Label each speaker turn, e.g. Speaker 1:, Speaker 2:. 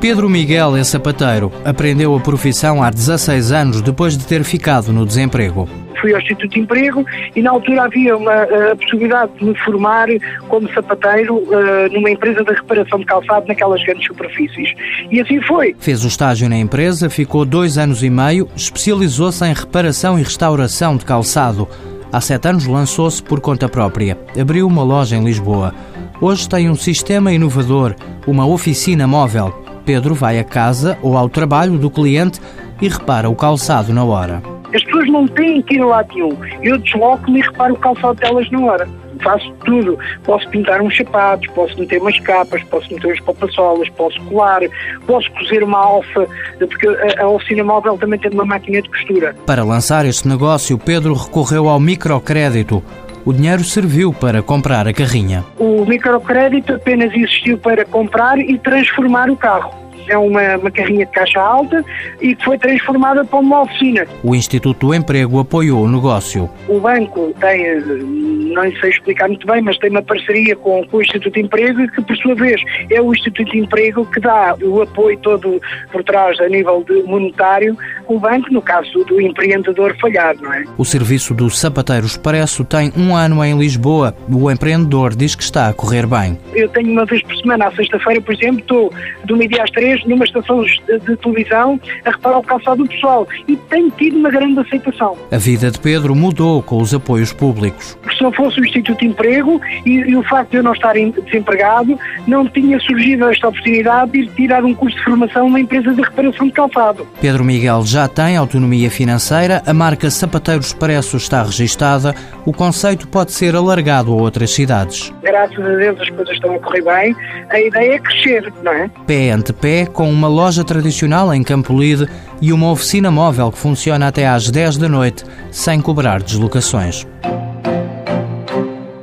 Speaker 1: Pedro Miguel é sapateiro. Aprendeu a profissão há 16 anos depois de ter ficado no desemprego.
Speaker 2: Fui ao Instituto de Emprego e na altura havia uma a possibilidade de me formar como sapateiro uh, numa empresa de reparação de calçado naquelas grandes superfícies. E assim foi.
Speaker 1: Fez o estágio na empresa, ficou dois anos e meio, especializou-se em reparação e restauração de calçado. Há sete anos lançou-se por conta própria. Abriu uma loja em Lisboa. Hoje tem um sistema inovador, uma oficina móvel Pedro vai à casa ou ao trabalho do cliente e repara o calçado na hora.
Speaker 2: As pessoas não têm que ir lá nenhum. Eu desloco-me e reparo o calçado delas na hora. Faço tudo. Posso pintar uns sapatos, posso meter umas capas, posso meter uns papassolas, posso colar, posso cozer uma alça, porque a, a oficina móvel também tem uma máquina de costura.
Speaker 1: Para lançar este negócio, Pedro recorreu ao microcrédito o dinheiro serviu para comprar a carrinha.
Speaker 2: O microcrédito apenas existiu para comprar e transformar o carro é uma, uma carrinha de caixa alta e que foi transformada para uma oficina.
Speaker 1: O Instituto do Emprego apoiou o negócio.
Speaker 2: O banco tem, não sei explicar muito bem, mas tem uma parceria com, com o Instituto de Emprego que, por sua vez, é o Instituto de Emprego que dá o apoio todo por trás a nível monetário o banco, no caso do empreendedor falhado, não é?
Speaker 1: O serviço do Sapateiro Expresso tem um ano em Lisboa. O empreendedor diz que está a correr bem.
Speaker 2: Eu tenho uma vez por semana, à sexta-feira, por exemplo, estou do meio-dia às três numa estação de, de televisão a reparar o calçado do pessoal e tenho tido uma grande aceitação.
Speaker 1: A vida de Pedro mudou com os apoios públicos.
Speaker 2: Se não fosse o Instituto de Emprego e, e o facto de eu não estar desempregado, não tinha surgido esta oportunidade de ir tirar um curso de formação numa empresa de reparação de calçado.
Speaker 1: Pedro Miguel já já tem autonomia financeira, a marca Sapateiro Expresso está registada, o conceito pode ser alargado a outras cidades.
Speaker 2: Graças a Deus as coisas estão a correr bem, a ideia é crescer, não é?
Speaker 1: Pé ante pé, com uma loja tradicional em Campolide e uma oficina móvel que funciona até às 10 da noite, sem cobrar deslocações.